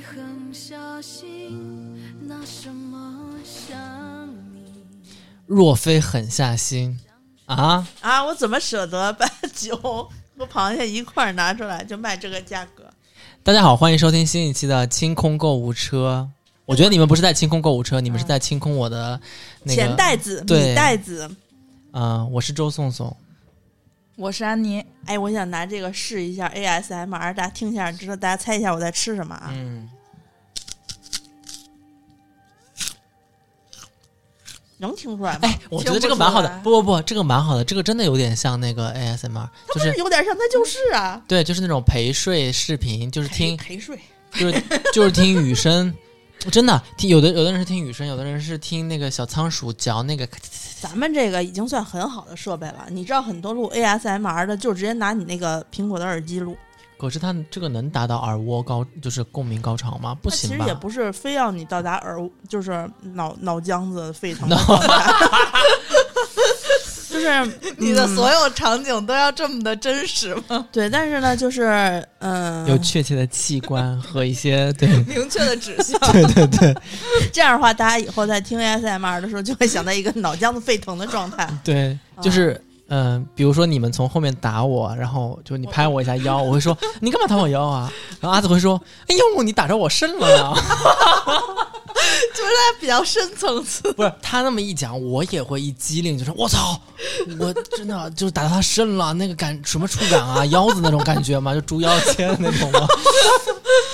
狠下心，拿什么想你？若非狠下心啊，啊，我怎么舍得把酒 和螃蟹一块儿拿出来就卖这个价格？大家好，欢迎收听新一期的清空购物车。我觉得你们不是在清空购物车，你们是在清空我的那个钱袋子、对米袋子。嗯、我是周颂颂。我是安妮，哎，我想拿这个试一下 ASMR，大家听一下，知道大家猜一下我在吃什么啊？嗯，能听出来吗？哎，我觉得这个蛮好的。不不不，这个蛮好的，这个真的有点像那个 ASMR，就是有点像，它就是啊。对，就是那种陪睡视频，就是听陪陪睡，就是就是听雨声，真的听有的有的人是听雨声，有的人是听那个小仓鼠嚼那个，咱们这个已经算很好的设备了。你知道很多录 ASMR 的，就直接拿你那个苹果的耳机录，可是它这个能达到耳蜗高，就是共鸣高潮吗？不行吧？实也不是非要你到达耳，就是脑脑浆子沸腾脑 的状态，就是 你的嗯所有场景都要这么的真实吗？对，但是呢，就是嗯，有确切的器官和一些对明确的指向。对对对这样的话，大家以后在听 ASMR 的时候，就会想到一个脑浆子沸腾的状态。对，就是嗯、比如说你们从后面打我，然后就你拍我一下腰，我会说你干嘛打我腰啊？然后阿紫会说哎呦你打着我肾了呀！就是他比较深层次。不是他那么一讲，我也会一激灵，就说我操，我真的就是打到他肾了，那个感什么触感啊，腰子那种感觉嘛？就猪腰间那种吗？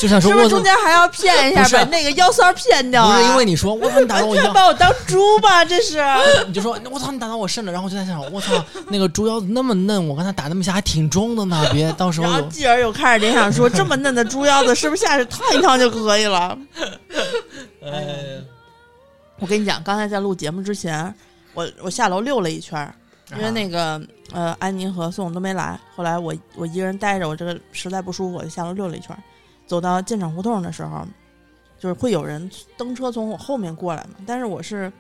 就想说是不我中间还要骗一下，把那个腰酸骗掉啊？不是因为你说我操你打到我完全腰，把我当猪吧？这是。你就说我操你打到我肾了，然后我就在想我操那个猪腰子那么嫩，我刚才打那么下还挺重的呢，别到时候然后继而又开始联想说，这么嫩的猪腰子，是不是下去烫一烫就可以了？呃我跟你讲，刚才在录节目之前，我我下楼溜了一圈儿，因为那个呃，安妮和宋都没来。后来我我一个人待着，我这个实在不舒服，我就下楼溜了一圈儿。走到进厂胡同的时候，就是会有人蹬车从我后面过来嘛，但是我是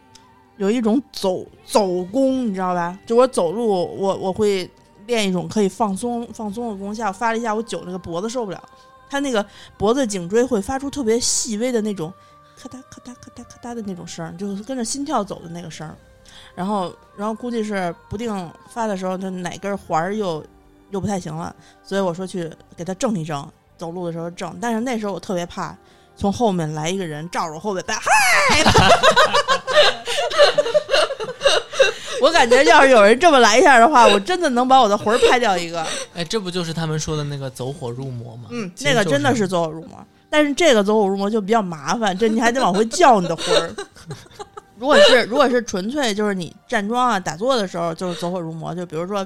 有一种走走功，你知道吧？就我走路，我我会练一种可以放松放松的功。下午发了一下，我久那个脖子受不了，他那个脖子颈椎会发出特别细微的那种咔嗒咔嗒咔嗒咔嗒的那种声儿，就是跟着心跳走的那个声儿。然后，然后估计是不定发的时候，它哪根环儿又又不太行了，所以我说去给它正一正，走路的时候正。但是那时候我特别怕从后面来一个人照着我后背拍，嗨！我感觉要是有人这么来一下的话，我真的能把我的魂儿拍掉一个。哎，这不就是他们说的那个走火入魔吗？嗯，那个真的是走火入魔，但是这个走火入魔就比较麻烦，这你还得往回叫你的魂儿。如果是如果是纯粹就是你站桩啊打坐的时候就是走火入魔，就比如说，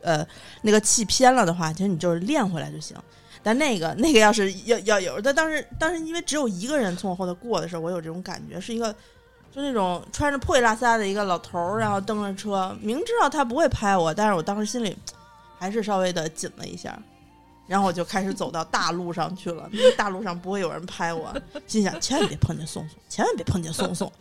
呃，那个气偏了的话，其实你就是练回来就行。但那个那个要是要要有，但当时当时因为只有一个人从我后头过的时候，我有这种感觉，是一个就那种穿着破衣拉撒的一个老头儿，然后蹬着车，明知道他不会拍我，但是我当时心里还是稍微的紧了一下。然后我就开始走到大路上去了，因为大路上不会有人拍我，心想千万别碰见宋宋，千万别碰见宋宋。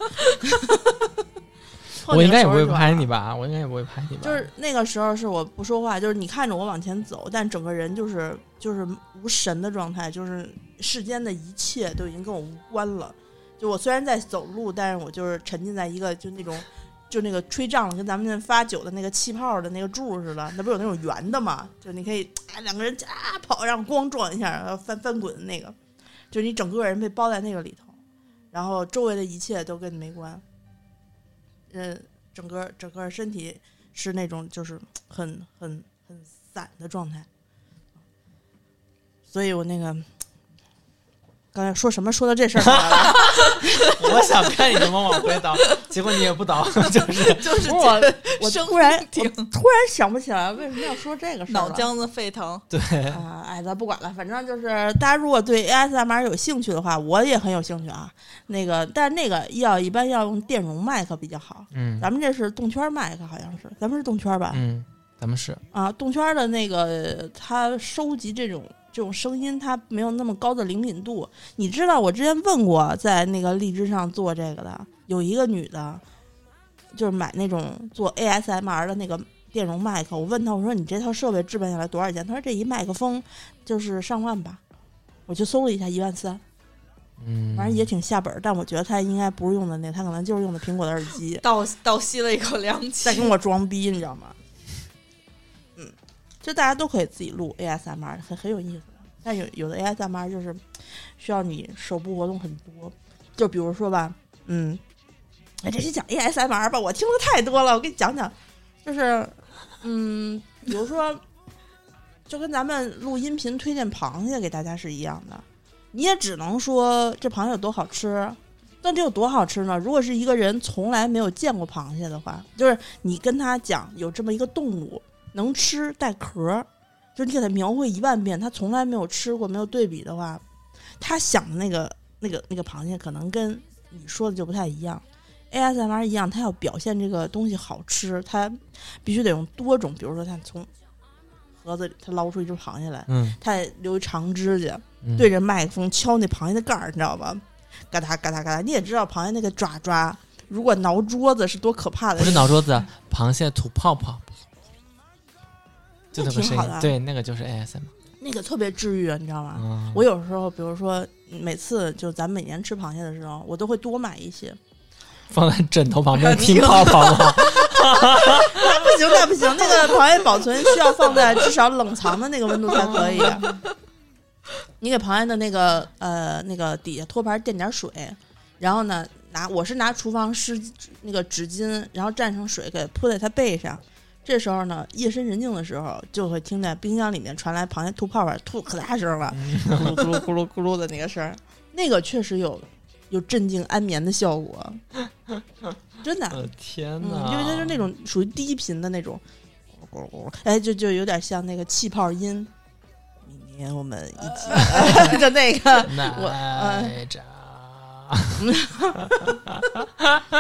我应该也不会拍你吧？我应该也不会拍你吧？就是那个时候是我不说话，就是你看着我往前走，但整个人就是就是无神的状态，就是世间的一切都已经跟我无关了。就我虽然在走路，但是我就是沉浸在一个就那种就那个吹胀了，跟咱们那发酒的那个气泡的那个柱似的，那不有那种圆的嘛？就你可以啊两个人啊跑，让咣撞一下，然后翻翻滚的那个，就是你整个人被包在那个里头，然后周围的一切都跟你没关。嗯，整个整个身体是那种就是很很很散的状态，所以我那个刚才说什么说到这事儿上来了，我想看你怎么往回倒，结果你也不倒，就是就是我我突然突然想不起来为什么要说这个事儿了脑浆子沸腾。对，啊，哎，咱不管了，反正就是大家如果对 ASMR 有兴趣的话，我也很有兴趣啊。那个，但是那个要一般要用电容麦克比较好，嗯咱们这是动圈麦克，好像是，咱们是动圈吧？嗯，咱们是啊，动圈儿的那个，它收集这种这种声音，它没有那么高的灵敏度。你知道，我之前问过，在那个荔枝上做这个的，有一个女的，就是买那种做 ASMR 的那个电容麦克。我问她，我说你这套设备置办下来多少钱？她说这一麦克风就是上万吧。我去搜了一下，一万三。嗯，反正也挺下本儿，但我觉得他应该不是用的那，他可能就是用的苹果的耳机，倒倒吸了一口凉气，在跟我装逼，你知道吗？嗯，就大家都可以自己录 ASMR，很很有意思。但有有的 ASMR 就是需要你手部活动很多，就比如说吧，嗯，哎，这期讲 ASMR 吧，我听的太多了，我给你讲讲，就是嗯，比如说，就跟咱们录音频推荐螃蟹给大家是一样的，你也只能说这螃蟹有多好吃。但这有多好吃呢？如果是一个人从来没有见过螃蟹的话，就是你跟他讲有这么一个动物能吃带壳儿，就是你给他描绘一万遍，他从来没有吃过，没有对比的话，他想的那个那个那个螃蟹可能跟你说的就不太一样。ASMR 一样，它要表现这个东西好吃，它必须得用多种，比如说它从盒子里它捞出一只螃蟹来，嗯，他得留一长指甲，嗯对着麦克风敲那螃蟹的盖儿，你知道吧？嘎哒嘎哒嘎哒，你也知道螃蟹那个爪爪，如果挠桌子是多可怕的。不是挠桌子，啊螃蟹吐泡泡，就那那个声挺好的对，那个就是 ASM。那个特别治愈，你知道吗？嗯，我有时候，比如说每次就咱每年吃螃蟹的时候，我都会多买一些。放在枕头旁边听泡泡吗？不行，那不行，那个螃蟹保存需要放在至少冷藏的那个温度才可以。你给螃蟹的那个呃那个底下托盘垫点水，然后呢拿我是拿厨房湿那个纸巾，然后蘸上水给铺在它背上。这时候呢，夜深人静的时候，就会听见冰箱里面传来螃蟹吐泡泡，吐可大声了，咕噜咕噜咕噜咕噜的那个声儿，那个确实有有镇静安眠的效果，真的。我的天嗯，哪！因为它是那种属于低频的那种，咕噜咕噜哎，就就有点像那个气泡音。明天我们一起 就那个，我呃奶茶，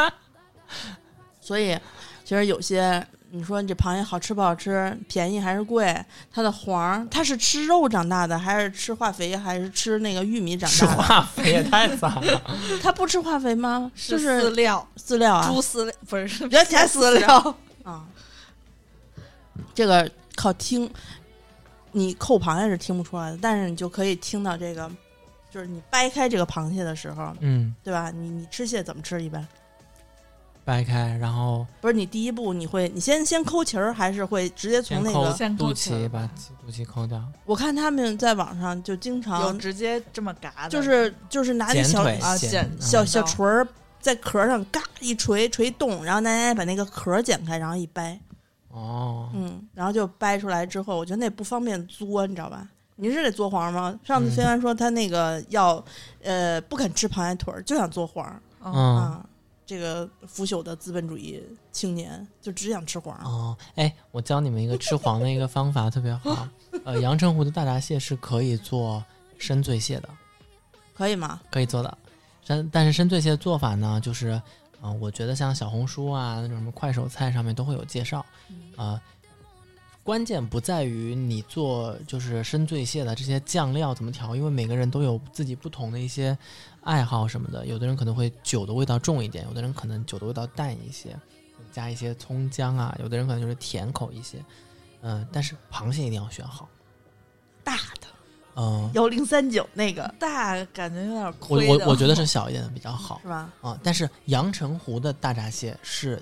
所以其实有些你说你这螃蟹好吃不好吃，便宜还是贵？它的黄儿，它是吃肉长大的，还是吃化肥，还是吃那个玉米长吃大的？化肥也太惨了。它不吃化肥吗？就饲是料，饲料啊，猪饲料不是别加饲料，啊，这个靠听，你扣螃蟹是听不出来的，但是你就可以听到这个，就是你掰开这个螃蟹的时候，嗯，对吧？你你吃蟹怎么吃？一般掰开，然后不是你第一步你会你先先抠脐儿，还是会直接从那个？先肚脐，把肚脐抠掉，我看他们在网上就经有常直接这么嘎的，就是就是拿那小啊剪剪小嗯小锤儿在壳上嘎一锤锤动，然后奶奶把那个壳剪开，然后一掰。哦，嗯，然后就掰出来之后，我觉得那不方便嘬，你知道吧？你是得嘬黄吗？上次嗯飞帆说他那个要，呃，不肯吃螃蟹腿儿，就想嘬黄、嗯嗯啊。这个腐朽的资本主义青年就只想吃黄。哦，哎，我教你们一个吃黄的一个方法，特别好。呃，阳澄湖的大闸蟹是可以做深醉蟹的，可以吗？可以做的。但但是深醉蟹的做法呢，就是，嗯、我觉得像小红书啊那种什么快手菜上面都会有介绍。呃，关键不在于你做就是深醉蟹的这些酱料怎么调，因为每个人都有自己不同的一些爱好什么的。有的人可能会酒的味道重一点，有的人可能酒的味道淡一些，加一些葱姜啊，有的人可能就是甜口一些。嗯、但是螃蟹一定要选好。大的嗯、幺零三九那个大感觉有点我亏的我我觉得是小一点的比较好是吧？啊。但是阳澄湖的大闸蟹是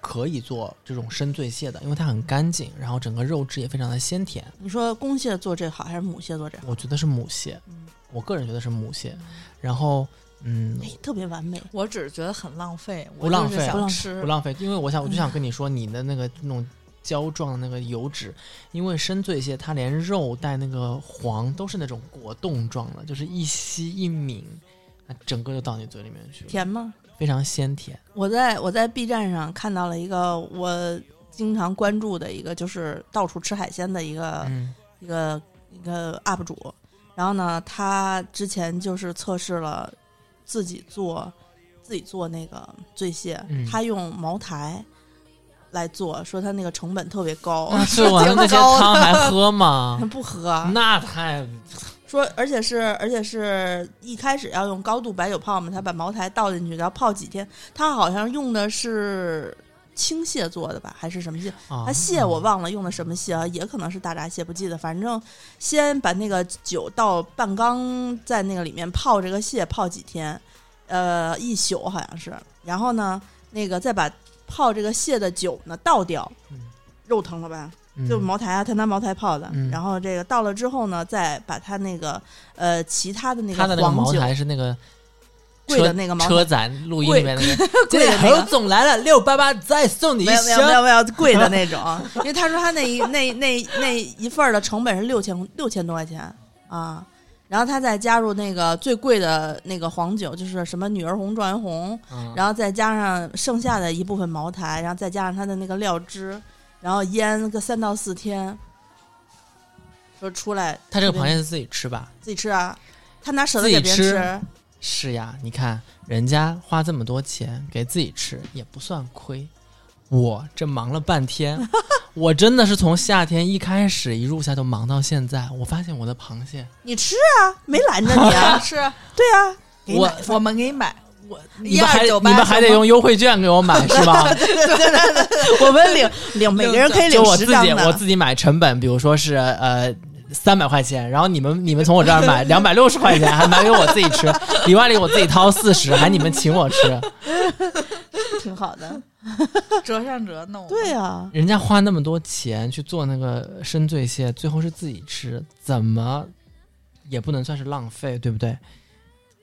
可以做这种深醉蟹的，因为它很干净，然后整个肉质也非常的鲜甜。你说公蟹做这好还是母蟹做这好？我觉得是母蟹，嗯我个人觉得是母蟹。然后，嗯，哎，特别完美。我只是觉得很浪费，不浪费不浪想吃不浪费，因为我想我就想跟你说，你的那个那种胶状的那个油脂，因为深醉蟹它连肉带那个黄都是那种果冻状的，就是一吸一抿，它整个就到你嘴里面去了，甜吗？非常鲜甜。我在我在 B 站上看到了一个我经常关注的一个，就是到处吃海鲜的一个、嗯一个一个 UP 主。然后呢，他之前就是测试了自己做自己做那个醉蟹，嗯他用茅台来做，说他那个成本特别高，那吃完了那些汤还喝吗他？不喝。那太说而且是而且是一开始要用高度白酒泡嘛，他把茅台倒进去，然后泡几天。他好像用的是青蟹做的吧，还是什么蟹？啊蟹我忘了用的什么蟹啊，也可能是大闸蟹，不记得。反正先把那个酒倒半缸在那个里面泡这个蟹，泡几天，呃，一宿好像是。然后呢，那个再把泡这个蟹的酒呢倒掉，嗯肉疼了吧？嗯就茅台啊，他拿茅台泡的。嗯然后这个倒了之后呢，再把他那个呃其他的那他的那个茅个黄酒台是那个贵的那个茅台车载录音里面那个，贵的那个侯总来了，六八八再送你一没有没有没箱。有没有贵的那种，因为他说他那一那那那一份儿的成本是六千六千多块钱啊，然后他再加入那个最贵的那个黄酒，就是什么女儿红、状元红，嗯然后再加上剩下的一部分茅台，然后再加上他的那个料汁，然后腌个三到四天，说出来他这个螃蟹是自己吃吧？自己吃啊，他拿舍得自己给别人吃？吃？是呀，你看人家花这么多钱给自己吃也不算亏，我这忙了半天，我真的是从夏天一开始一入夏就忙到现在，我发现我的螃蟹，你吃啊，没拦着你啊，吃对啊，我我们给你买，我你们还你们还得用优惠券给我买 是吧？我们领 领每个人可以领就我自己十张的，我自己买成本，比如说是呃。三百块钱，然后你们你们从我这儿买 两百六十块钱，还买给我自己吃，里外里我自己掏四十，还你们请我吃，挺好的。折上折弄。对啊，人家花那么多钱去做那个深醉蟹，最后是自己吃，怎么也不能算是浪费，对不对？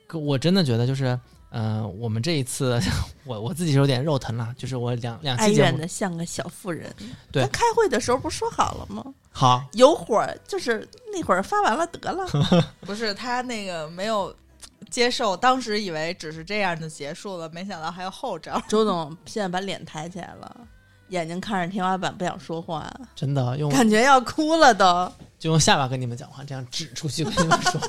可我真的觉得就是，呃，我们这一次，我我自己有点肉疼了，就是我两两哀期节目怨的像个小妇人。对咱开会的时候不说好了吗？好，有火就是那会儿发完了得了。不是他那个没有接受，当时以为只是这样就结束了，没想到还有后招。周总现在把脸抬起来了，眼睛看着天花板，不想说话，真的用感觉要哭了都。就用下巴跟你们讲话，这样指出去跟你们说。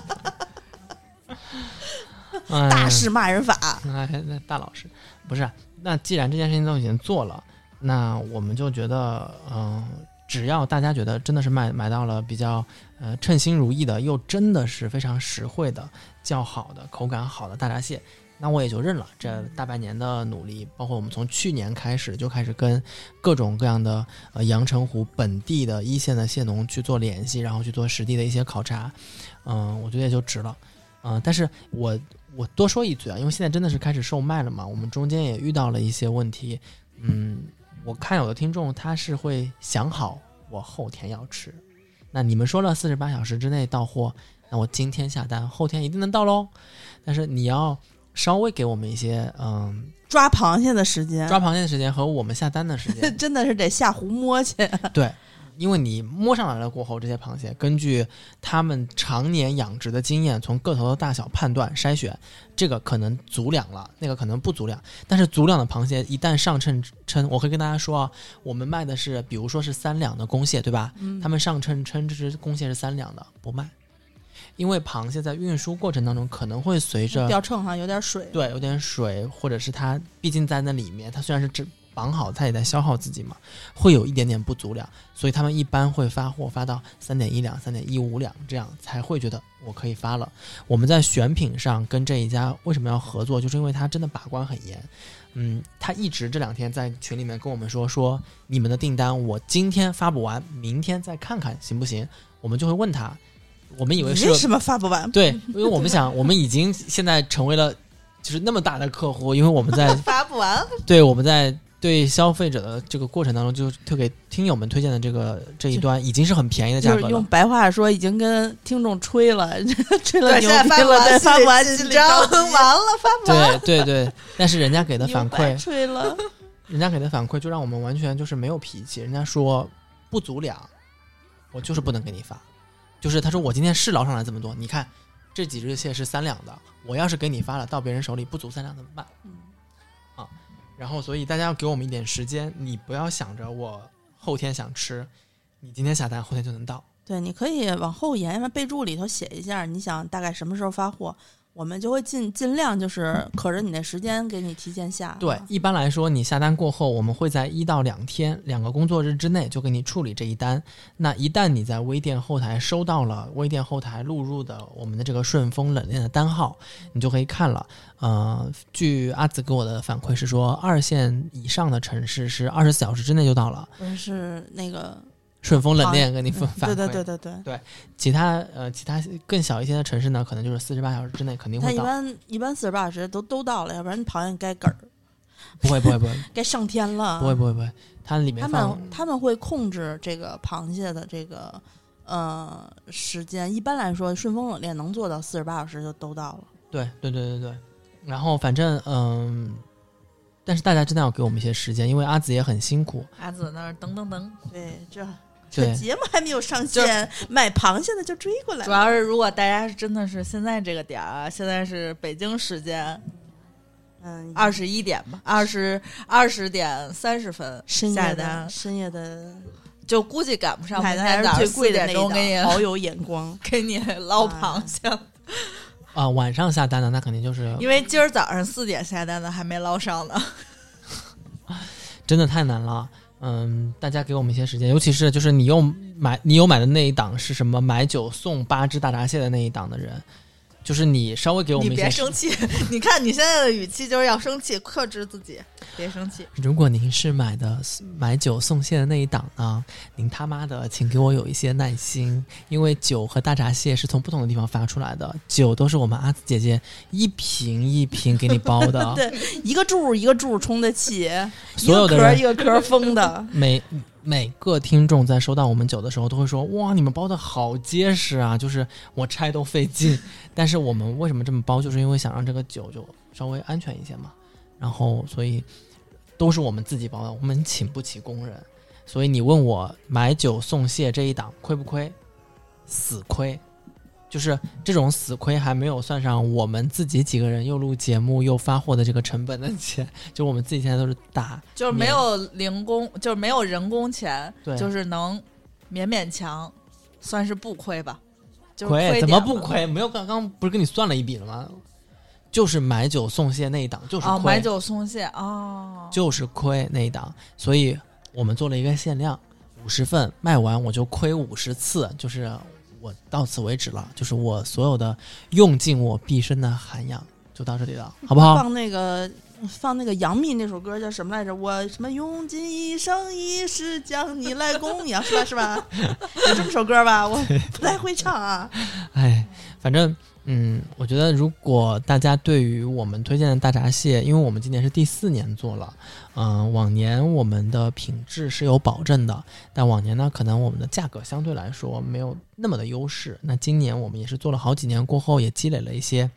哎大事骂人法，哎，那大老师不是？啊那既然这件事情都已经做了，那我们就觉得，嗯、只要大家觉得真的是买买到了比较呃称心如意的，又真的是非常实惠的、较好的、口感好的大闸蟹，那我也就认了。这大半年的努力，包括我们从去年开始就开始跟各种各样的呃阳澄湖本地的一线的蟹农去做联系，然后去做实地的一些考察，嗯、我觉得也就值了。嗯、但是我我多说一句啊，因为现在真的是开始售卖了嘛，我们中间也遇到了一些问题。嗯，我看有的听众他是会想好我后天要吃，那你们说了四十八小时之内到货，那我今天下单，后天一定能到喽。但是你要稍微给我们一些嗯抓螃蟹的时间，抓螃蟹的时间和我们下单的时间，真的是得下湖摸去。对。因为你摸上来了过后，这些螃蟹根据他们常年养殖的经验，从个头的大小判断筛选，这个可能足两了，那个可能不足两。但是足两的螃蟹一旦上秤称，我可以跟大家说啊，我们卖的是，比如说是三两的公蟹，对吧？嗯他们上秤称这只公蟹是三两的，不卖，因为螃蟹在运输过程当中可能会随着掉秤哈有点水，对，有点水，或者是它毕竟在那里面，它虽然是只绑好，它也在消耗自己嘛，会有一点点不足量，所以他们一般会发货发到三点一两、三点一五两这样，才会觉得我可以发了。我们在选品上跟这一家为什么要合作，就是因为他真的把关很严。嗯，他一直这两天在群里面跟我们说说你们的订单我今天发不完，明天再看看行不行？我们就会问他，我们以为是为什么发不完？对，因为我们想，我们已经现在成为了就是那么大的客户，因为我们在发不完，对我们在对消费者的这个过程当中，就特给听友们推荐的这个这一端，已经是很便宜的价就是用。白话说，已经跟听众吹了，吹了对，牛现在逼了，发完，对，发不完，心里心里紧张，完了发不完。对对对，但是人家给的反馈，吹了，人家给的反馈就让我们完全就是没有脾气。人家说不足两，我就是不能给你发。就是他说我今天是捞上来这么多，你看这几只蟹是三两的，我要是给你发了，到别人手里不足三两怎么办？嗯啊，然后所以大家要给我们一点时间，你不要想着我后天想吃，你今天下单后天就能到。对，你可以往后延，备注里头写一下，你想大概什么时候发货，我们就会尽尽量就是可着你的时间给你提前下。对，一般来说，你下单过后，我们会在一到两天、两个工作日之内就给你处理这一单。那一旦你在微店后台收到了微店后台录入的我们的这个顺丰冷链的单号，你就可以看了。呃，据阿紫给我的反馈是说，二线以上的城市是二十四小时之内就到了。我是那个顺丰冷链给你反反馈。对对对对对。其他呃，其他更小一些的城市呢，可能就是四十八小时之内肯定会到。一般一般四十八小时都都到了，要不然螃蟹该嗝儿。不会不会不会，该上天了。不会不会不会，它里面他们他们会控制这个螃蟹的这个呃时间。一般来说，顺丰冷链能做到四十八小时就都到了。对对对对对。然后反正嗯，但是大家真的要给我们一些时间，因为阿紫也很辛苦。阿紫那儿噔噔噔，对这这节目还没有上线，买螃蟹的就追过来。主要是如果大家是真的是现在这个点儿啊，现在是北京时间，嗯，二十一点吧，二十二十点三十分深夜的深夜的，就估计赶不上。买的最贵的那你好有眼光，给你捞螃蟹。啊，晚上下单的那肯定就是因为今儿早上四点下单的还没捞上呢，真的太难了。嗯，大家给我们一些时间，尤其是就是你又买你有买的那一档是什么买九送八只大闸蟹的那一档的人。就是你稍微给我们，你别生气。你看你现在的语气就是要生气，克制自己，别生气。如果您是买的买酒送蟹的那一档呢，您他妈的请给我有一些耐心，因为酒和大闸蟹是从不同的地方发出来的，酒都是我们阿紫姐姐一瓶一瓶给你包的，对，一个柱一个柱充的气，所有的人一个壳封的，每。每个听众在收到我们酒的时候，都会说：“哇，你们包的好结实啊！就是我拆都费劲。但是我们为什么这么包？就是因为想让这个酒就稍微安全一些嘛。然后，所以都是我们自己包的，我们请不起工人。所以你问我买酒送蟹这一档亏不亏？死亏。”就是这种死亏还没有算上我们自己几个人又录节目又发货的这个成本的钱，就我们自己现在都是打，就是没有零工，就是没有人工钱，对，就是能勉勉强算是不亏吧？就亏怎么不亏？没有刚刚不是跟你算了一笔了吗？就是买酒送蟹那一档就是亏，买酒送蟹哦，就是亏那一档，所以我们做了一个限量五十份，卖完我就亏五十次，就是。我到此为止了，就是我所有的用尽我毕生的涵养，就到这里了，好不好？放那个，放那个杨幂那首歌叫什么来着？我什么用尽一生一世将你来供养，是吧？是吧？有这么首歌吧？我不太会唱啊。哎，反正。嗯，我觉得如果大家对于我们推荐的大闸蟹，因为我们今年是第四年做了，嗯，往年我们的品质是有保证的，但往年呢，可能我们的价格相对来说没有那么的优势。那今年我们也是做了好几年过后，也积累了一些，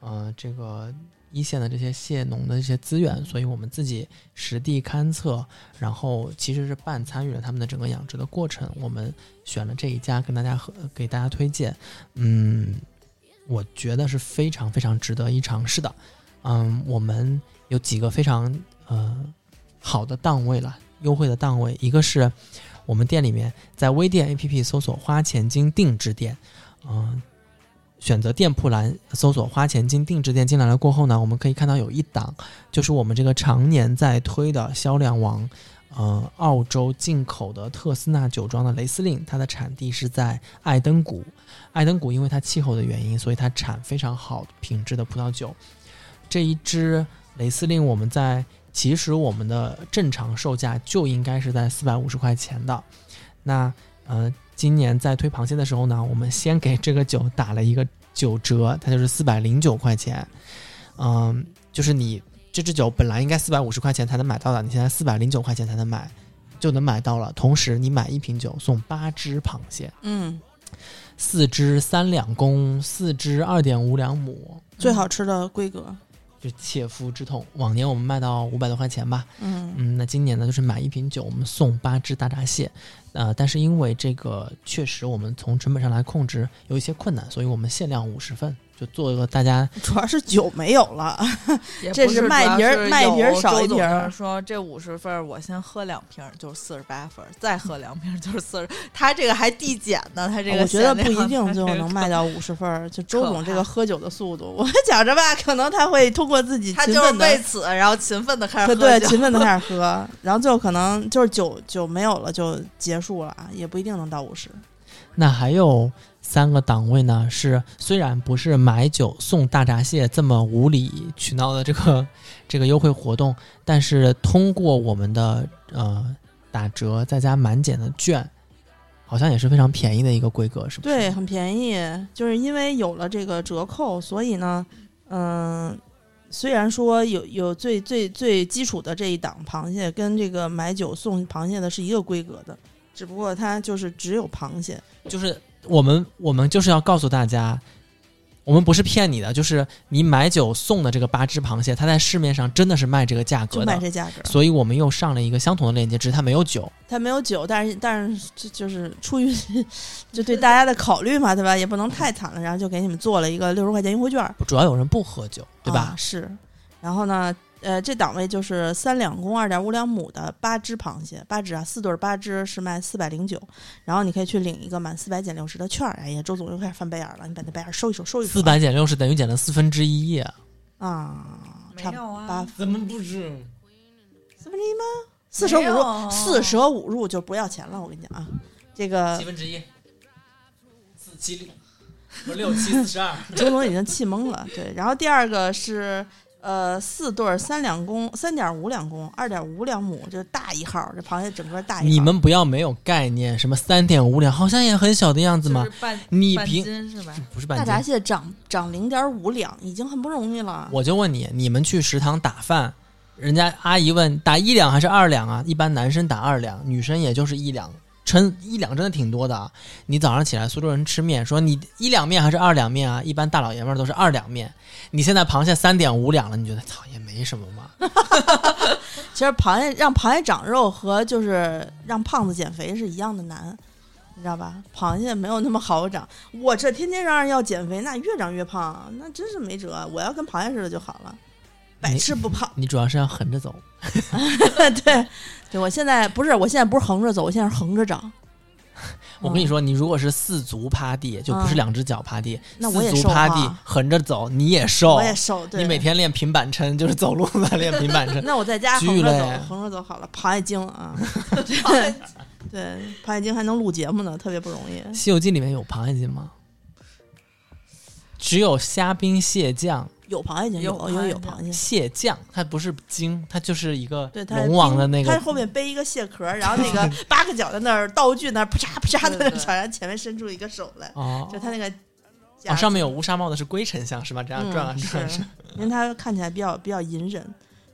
呃，这个一线的这些蟹农的一些资源，所以我们自己实地勘测，然后其实是半参与了他们的整个养殖的过程，我们选了这一家跟大家和给大家推荐，嗯。我觉得是非常非常值得一尝试的，嗯，我们有几个非常呃好的档位了，优惠的档位，一个是我们店里面在微店 APP 搜索“花钱金定制店”，嗯，选择店铺栏搜索“花钱金定制店”进来了过后呢，我们可以看到有一档就是我们这个常年在推的销量王。呃，澳洲进口的特斯纳酒庄的雷司令，它的产地是在爱登谷。爱登谷因为它气候的原因，所以它产非常好品质的葡萄酒。这一支雷司令，我们在其实我们的正常售价就应该是在四百五十块钱的。那呃，今年在推螃蟹的时候呢，我们先给这个酒打了一个九折，它就是四百零九块钱。嗯，就是你。这支酒本来应该四百五十块钱才能买到的，你现在四百零九块钱才能买，就能买到了。同时，你买一瓶酒送八只螃蟹，嗯，四只三两公，四只二点五两母，最好吃的规格，就切肤之痛。往年我们卖到五百多块钱吧，嗯嗯，那今年呢，就是买一瓶酒，我们送八只大闸蟹。呃，但是因为这个确实我们从成本上来控制有一些困难，所以我们限量五十份。就做一个大家主要是酒没有了，也这是不是麦皮儿主要是麦皮儿少一瓶说这五十份儿我先喝两瓶儿就是四十八份儿，再喝两瓶儿就是四十。他这个还递减呢，他这个我觉得不一定最后能卖到五十份儿。就 周总这个喝酒的速度，我觉着吧，可能他会通过自己他就是勤奋的为此，然后勤奋的开始喝对，勤奋的开始喝，然后最后可能就是酒酒没有了就结束了啊，也不一定能到五十。那还有三个档位呢，是虽然不是买酒送大闸蟹这么无理取闹的这个 这个优惠活动，但是通过我们的呃打折再加满减的券，好像也是非常便宜的一个规格，是不是？对，很便宜，就是因为有了这个折扣，所以呢，嗯、虽然说有有最最最基础的这一档螃蟹跟这个买酒送螃蟹的是一个规格的，只不过它就是只有螃蟹，就是我们我们就是要告诉大家，我们不是骗你的，就是你买酒送的这个八只螃蟹，它在市面上真的是卖这个价格的，卖这价格。所以我们又上了一个相同的链接，只是它没有酒。它没有酒，但是但是就就是出于 就对大家的考虑嘛，对吧？也不能太惨了，然后就给你们做了一个六十块钱优惠券，主要有人不喝酒，对吧？啊是，然后呢，呃，这档位就是三两公二点五两母的八只螃蟹，八只啊，四对儿八只是卖四百零九，然后你可以去领一个满四百减六十的券儿。哎呀，周总又开始翻白眼儿了，你把那白眼儿收一收，收一收啊。四百减六十等于减了四分之一啊？啊，差不没有啊八怎么不是？四分之一吗？四舍五入，四舍五入就不要钱了。我跟你讲啊，这个分之一，四七六，不是六七四十二。周总已经气懵了。对，然后第二个是呃四对儿三两公，三点五两公，二点五两母，这大一号，这螃蟹整个大一号。你们不要没有概念，什么三点五两，好像也很小的样子嘛就。是半半你凭斤是吧？大不是半斤？闸蟹涨涨零点五两，已经很不容易了。我就问你，你们去食堂打饭，人家阿姨问打一两还是二两啊？一般男生打二两，女生也就是一两。称一两真的挺多的啊！你早上起来，苏州人吃面，说你一两面还是二两面啊？一般大老爷们儿都是二两面。你现在螃蟹三点五两了，你觉得操也没什么吗？其实螃蟹让螃蟹长肉和就是让胖子减肥是一样的难，你知道吧？螃蟹没有那么好长。我这天天嚷嚷要减肥，那越长越胖，那真是没辙。我要跟螃蟹似的就好了，百吃不胖。你主要是要横着走。对，对我现在不是，我现在不是横着走，我现在是横着长。嗯，我跟你说，你如果是四足趴地，就不是嗯两只脚趴地，四足瘦趴地横着走，你也瘦。我也瘦。对，你每天练平板撑，就是走路在练平板撑。那我在家巨横着走，横着走好了。螃蟹精啊 对，螃蟹精还能录节目呢，特别不容易。《西游记》里面有螃蟹精吗？只有虾兵蟹将，有螃蟹精，有有有有螃蟹蟹。蟹将它不是精，它就是一个龙王的那个它个。后面背一个蟹壳，然后那个 八个脚在那儿，道具那儿扑嚓扑嚓的朝然后前面伸出一个手来，哦就它那个夹哦，上面有乌纱帽的是龟丞相是吗？这样转啊嗯转因为它看起来比较比较隐忍。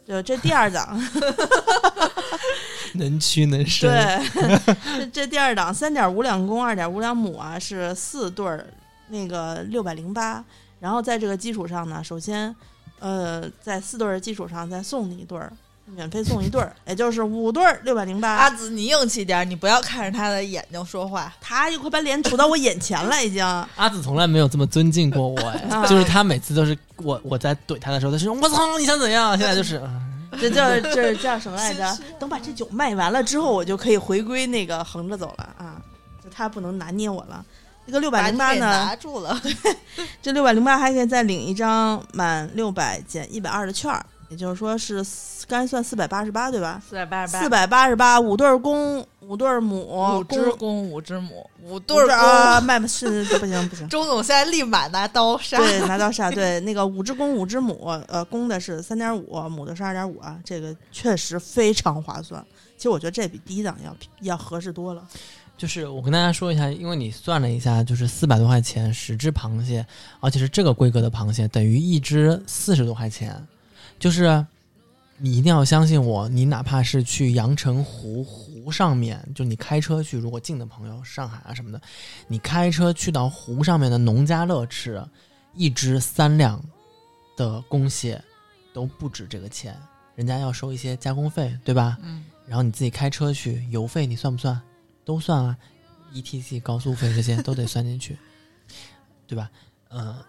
就这第二档 能屈能伸。对，这这第二档三点五两公，二点五两母啊，是四对儿，那个六百零八。然后在这个基础上呢，首先，呃，在四对儿的基础上再送你一对儿，免费送一对儿，也就是五对儿六百零八。阿紫，你硬气点儿，你不要看着他的眼睛说话。他就快把脸杵到我眼前了，已经。阿紫从来没有这么尊敬过我，就是他每次都是我我在怼他的时候，他说我操你想怎样？现在就是嗯这叫这叫什么来着？等把这酒卖完了之后，我就可以回归那个横着走了啊！就他不能拿捏我了。这个六百零八呢拿，住了，这六百零八还可以再领一张满六百减一百二的券儿，也就是说是四刚才算四百八十八对吧？四百八十八，四百八十八，五对儿公，五对儿母，五只公公，五只母，五五对儿公。啊，卖不是不行不行。周 总现在立马拿刀杀。对，拿刀杀。对，那个五只公五只母，呃，公的是三点五，母的是二点五啊，这个确实非常划算。其实我觉得这比第一档要要合适多了。就是我跟大家说一下，因为你算了一下，就是四百多块钱十只螃蟹，而且是这个规格的螃蟹，等于一只四十多块钱。就是你一定要相信我，你哪怕是去阳澄湖湖上面，就你开车去，如果近的朋友，上海啊什么的，你开车去到湖上面的农家乐吃，一只三两的公蟹都不止这个钱，人家要收一些加工费，对吧？嗯，然后你自己开车去，油费你算不算？都算啊，ETC 高速费这些都得算进去，对吧？呃，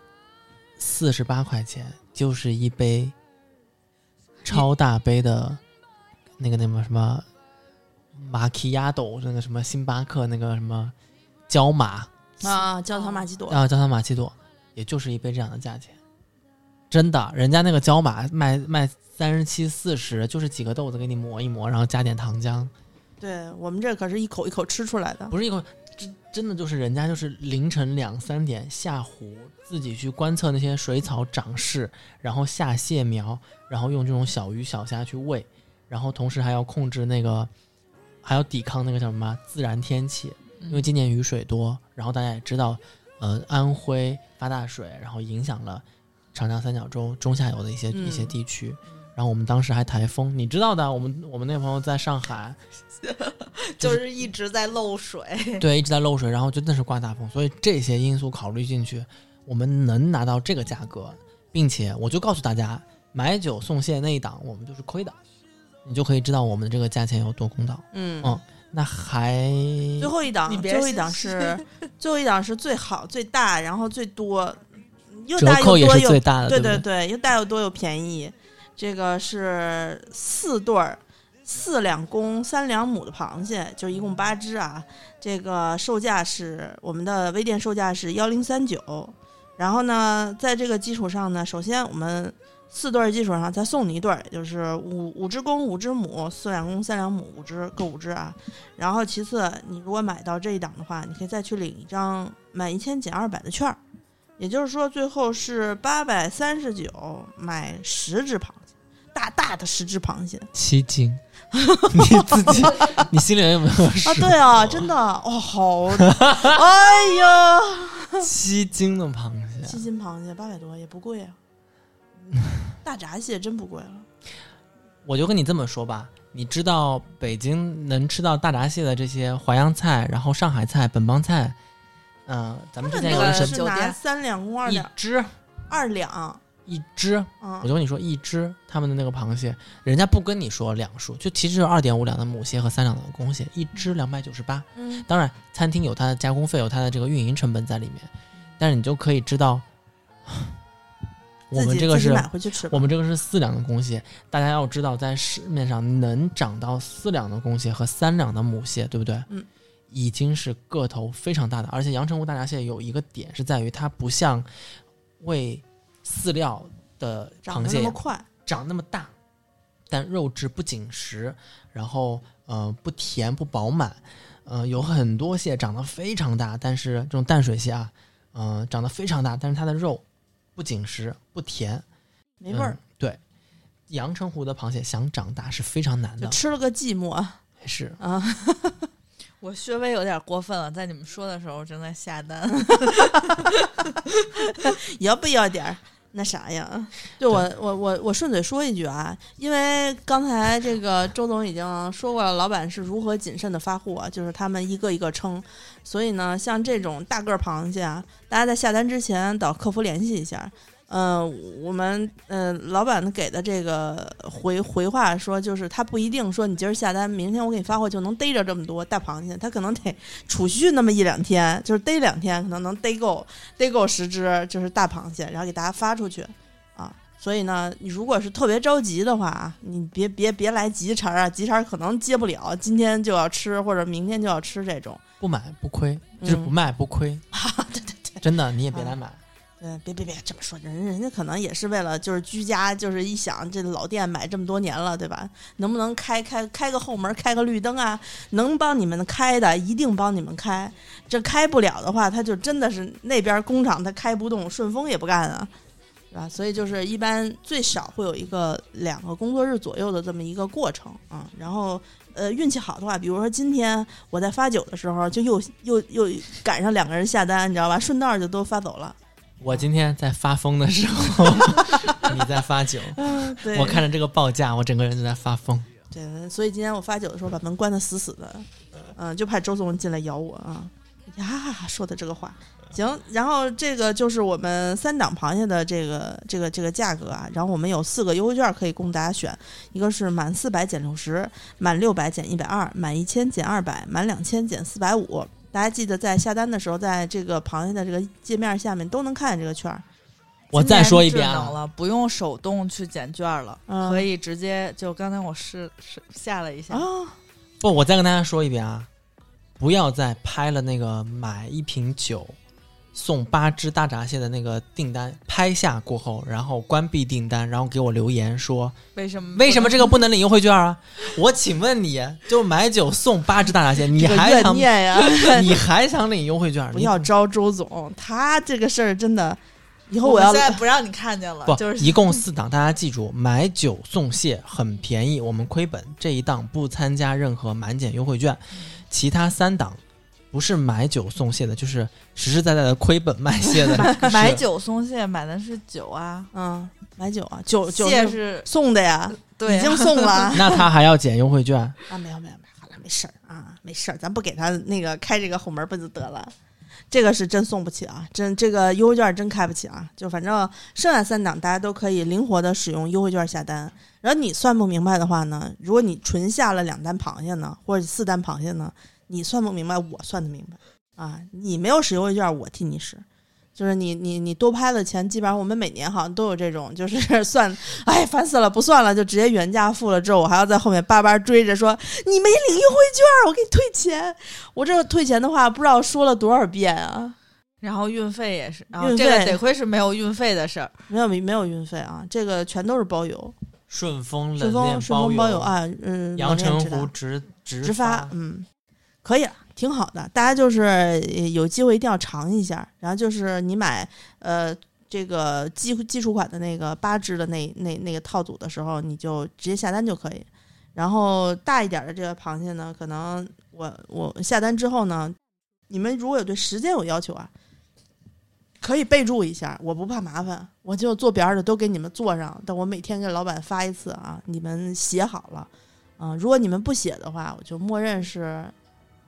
四十八块钱，就是一杯超大杯的那个那个什么马奇亚豆，那个什么星巴克那个什么焦马啊，焦糖玛奇朵，啊，焦糖玛奇朵，也就是一杯这样的价钱。真的，人家那个焦马卖卖三十七四十，就是几个豆子给你磨一磨，然后加点糖浆，对我们这可是一口一口吃出来的。不是一口，真真的就是人家就是凌晨两三点下湖，自己去观测那些水草长势，然后下蟹苗，然后用这种小鱼小虾去喂，然后同时还要控制那个，还要抵抗那个叫什么自然天气，因为今年雨水多，然后大家也知道，呃，安徽发大水，然后影响了长江三角洲中下游的一些、嗯一些地区。然后我们当时还台风，你知道的，我们我们那朋友在上海，就是一直在漏水。对，一直在漏水，然后真的是刮大风，所以这些因素考虑进去，我们能拿到这个价格，并且我就告诉大家，买酒送蟹那一档我们就是亏的，你就可以知道我们的这个价钱有多公道。嗯嗯那还最后一档，最后一档是最后一档是最好、最大，然后最多，又大又多又最大的，对对？对，又大又多又便宜。这个是四对儿，四两公三两母的螃蟹，就一共八只啊。这个售价是我们的微店售价是幺零三九。然后呢，在这个基础上呢，首先我们四对儿基础上再送你一对儿，就是五五只公五只母，四两公三两母，五只各五只啊。然后其次，你如果买到这一档的话，你可以再去领一张满一千减二百的券儿。也就是说，最后是八百三十九买十只螃，大大的十只螃蟹七斤，你自己你心里有没有数？啊！对啊，真的哦，好，哎呀，七斤的螃蟹七，斤螃蟹八百多也不贵啊，大闸蟹真不贵了。我就跟你这么说吧，你知道北京能吃到大闸蟹的这些淮扬菜，然后上海菜、本帮菜，嗯、咱们之前有那个什么个是拿酒店三两公二一只二两，一只，嗯我就跟你说，一只他们的那个螃蟹，人家不跟你说两数，就其实就二点五两的母蟹和三两的公蟹，一只两百九十八。嗯，当然，餐厅有它的加工费，有它的这个运营成本在里面，但是你就可以知道，我们这个是买回去吃。我们这个是四两的公蟹，大家要知道，在市面上能长到四两的公蟹和三两的母蟹，对不对？嗯，已经是个头非常大的，而且阳澄湖大闸蟹有一个点是在于它不像喂饲料的螃蟹么快，长那么大，但肉质不紧实，然后呃不甜不饱满，呃有很多蟹长得非常大，但是这种淡水蟹啊，呃长得非常大，但是它的肉不紧实不甜，没味儿嗯，对，阳澄湖的螃蟹想长大是非常难的，吃了个寂寞是啊。是 我稍微有点过分了，在你们说的时候正在下单。要不要点儿那啥呀？就我我我我顺嘴说一句啊，因为刚才这个周总已经说过了，老板是如何谨慎的发货，就是他们一个一个称，所以呢，像这种大个儿螃蟹啊，大家在下单之前找客服联系一下。嗯、我们呃老板给的这个回回话说，就是他不一定说你今儿下单，明天我给你发货就能逮着这么多大螃蟹，他可能得储蓄那么一两天，就是逮两天，可能能逮够 逮够十只就是大螃蟹，然后给大家发出去啊。所以呢，你如果是特别着急的话啊，你别别别来急茬儿啊，急茬儿可能接不了，今天就要吃或者明天就要吃这种。不买不亏，就是不嗯卖不亏，对对对。真的你也别来买。对，别别别这么说，人人家可能也是为了就是居家，就是一想这老店买这么多年了，对吧？能不能开开开个后门，开个绿灯啊？能帮你们开的一定帮你们开，这开不了的话，他就真的是那边工厂他开不动，顺丰也不干啊，是吧？所以就是一般最少会有一个两个工作日左右的这么一个过程啊，然后。呃，运气好的话，比如说今天我在发酒的时候，就又又又赶上两个人下单，你知道吧？顺道就都发走了。我今天在发疯的时候，你在发酒，我看着这个报价，我整个人就在发疯。对，所以今天我发酒的时候把门关得死死的，嗯、就怕周总进来咬我啊！呀，说的这个话，行，然后这个就是我们三档螃蟹的这个这个这个价格啊，然后我们有四个优惠券可以供大家选，一个是满四百减六十，满六百减一百二，满一千减二百，满两千减四百五。大家记得在下单的时候，在这个螃蟹的这个界面下面都能看见这个券儿。我再说一遍啊，了，不用手动去捡券了，嗯可以直接就刚才我试试下了一下，啊，不，我再跟大家说一遍啊，不要再拍了那个买一瓶酒送八只大闸蟹的那个订单拍下过后，然后关闭订单，然后给我留言说为什么为什么这个个不能领优惠券啊？我请问你，就买酒送八只大闸蟹，你还想念呀！你还想领优惠券？你不要招周总，他这个事儿真的，以后我们我要现在不让你看见了，不，就是一共四档，大家记住，买酒送蟹很便宜，我们亏本。这一档不参加任何满减优惠券，其他三档不是买酒送蟹的，就是实实在在的亏本卖蟹的。是买酒送蟹买的是酒啊，嗯买酒啊，酒酒是蟹是送的呀，对啊已经送了 那他还要减优惠券？啊，没有没有没有，好了，没事儿啊，没事儿，咱不给他那个开这个后门不就得了？这个是真送不起啊，真这个优惠券真开不起啊！就反正剩下三档大家都可以灵活的使用优惠券下单。然后你算不明白的话呢，如果你纯下了两单螃蟹呢，或者四单螃蟹呢，你算不明白，我算得明白啊！你没有使优惠券，我替你使。就是你你你多拍的钱，基本上我们每年好像都有这种，就是 算，哎，烦死了，不算了，就直接原价付了之后，我还要在后面叭叭追着说你没领优惠券，我给你退钱。我这退钱的话，不知道说了多少遍啊！然后运费也是，然后运这个费得亏是没有运费的事儿，没有没有运费啊，这个全都是包邮，顺丰顺冷链丰顺丰包邮邮，啊，嗯，阳澄湖直直直发，嗯，可以了，挺好的。大家就是有机会一定要尝一下。然后就是你买呃这个基基础款的那个八只的那那那个套组的时候，你就直接下单就可以。然后大一点的这个螃蟹呢，可能我我下单之后呢，你们如果有对时间有要求啊，可以备注一下，我不怕麻烦，我就做表的都给你们做上，但我每天给老板发一次啊，你们写好了。啊、如果你们不写的话，我就默认是，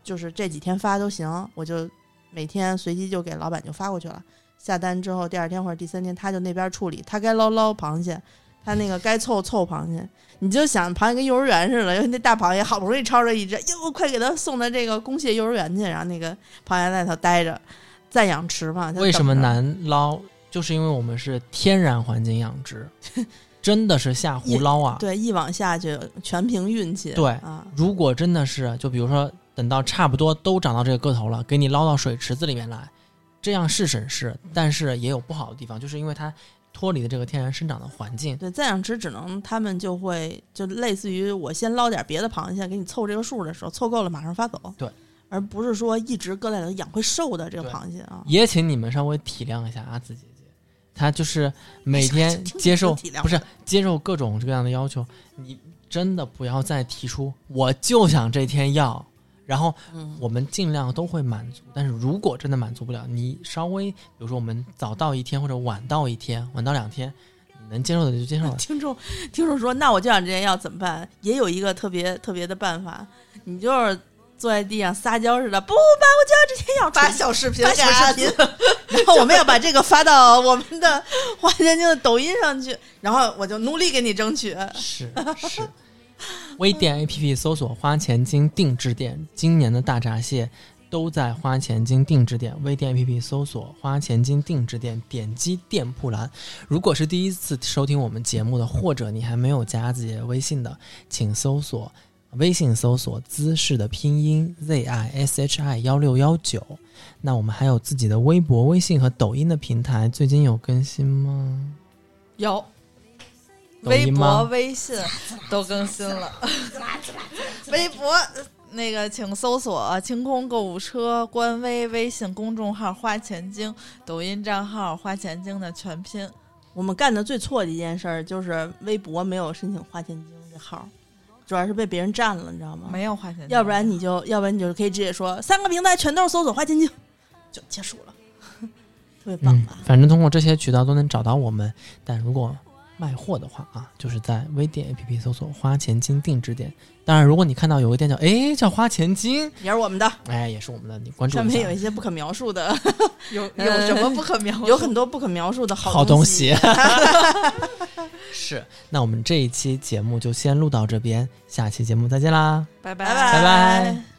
就是这几天发都行，我就每天随机就给老板就发过去了。下单之后，第二天或者第三天他就那边处理，他该捞捞螃蟹，他那个该凑凑螃蟹。你就想螃蟹跟幼儿园似的，因为那大螃蟹好不容易抄着一只，哟，快给他送到这个公蟹幼儿园去，然后那个螃蟹在那头待着，暂养池嘛。为什么？难捞？就是因为我们是天然环境养殖，真的是下湖捞啊。对，一网下去全凭运气。对啊，如果真的是，就比如说等到差不多都长到这个个头了，给你捞到水池子里面来，这样是省事，但是也有不好的地方，就是因为它脱离了这个天然生长的环境。对，再养池只能他们就会就类似于我先捞点别的螃蟹给你凑这个数的时候，凑够了马上发走。对，而不是说一直搁在那里养会瘦的这个螃蟹啊。也请你们稍微体谅一下阿紫姐姐，她就是每天接受不是接受各种各样的要求，你真的不要再提出我就想这天要，然后嗯，我们尽量都会满足。但是如果真的满足不了，你稍微比如说我们早到一天或者晚到一天，晚到两天，你能接受的就接受了。听众听众说，那我就想这天要怎么办？也有一个特别特别的办法，你就是坐在地上撒娇似的，不爸，我就要这天要发小视频发小视频，然后我们要把这个发到我们的花钱精的抖音上去，然后我就努力给你争取。是是，微店 APP 搜索“花钱精定制店”，今年的大闸蟹都在花钱精定制店。微店 APP 搜索“花钱精定制店”，点击店铺栏。如果是第一次收听我们节目的，或者你还没有加自己的微信的，请搜索微信搜索“姿势”的拼音 z i s h i 幺六幺九。那我们还有自己的微博、微信和抖音的平台，最近有更新吗？有微博、微信 都更新了。微博那个，请搜索“清空购物车”官微、微信公众号“花钱精”、抖音账号“花钱精”的全拼。我们干的最错的一件事儿就是微博没有申请花钱精这号，主要是被别人占了，你知道吗？没有花钱，要不然你就，要不然你就可以直接说三个平台全都是搜索花钱精，就结束了，特别棒嗯吧？，反正通过这些渠道都能找到我们。但如果卖货的话啊，就是在微店 APP 搜索“花钱精定制店”。当然，如果你看到有个店叫哎叫花钱精，也是我们的，哎也是我们的，你关注一下上面有一。些不可描述的，有有什么不可描述？有很多不可描述的好东东西，是。那我们这一期节目就先录到这边，下期节目再见啦。拜拜拜拜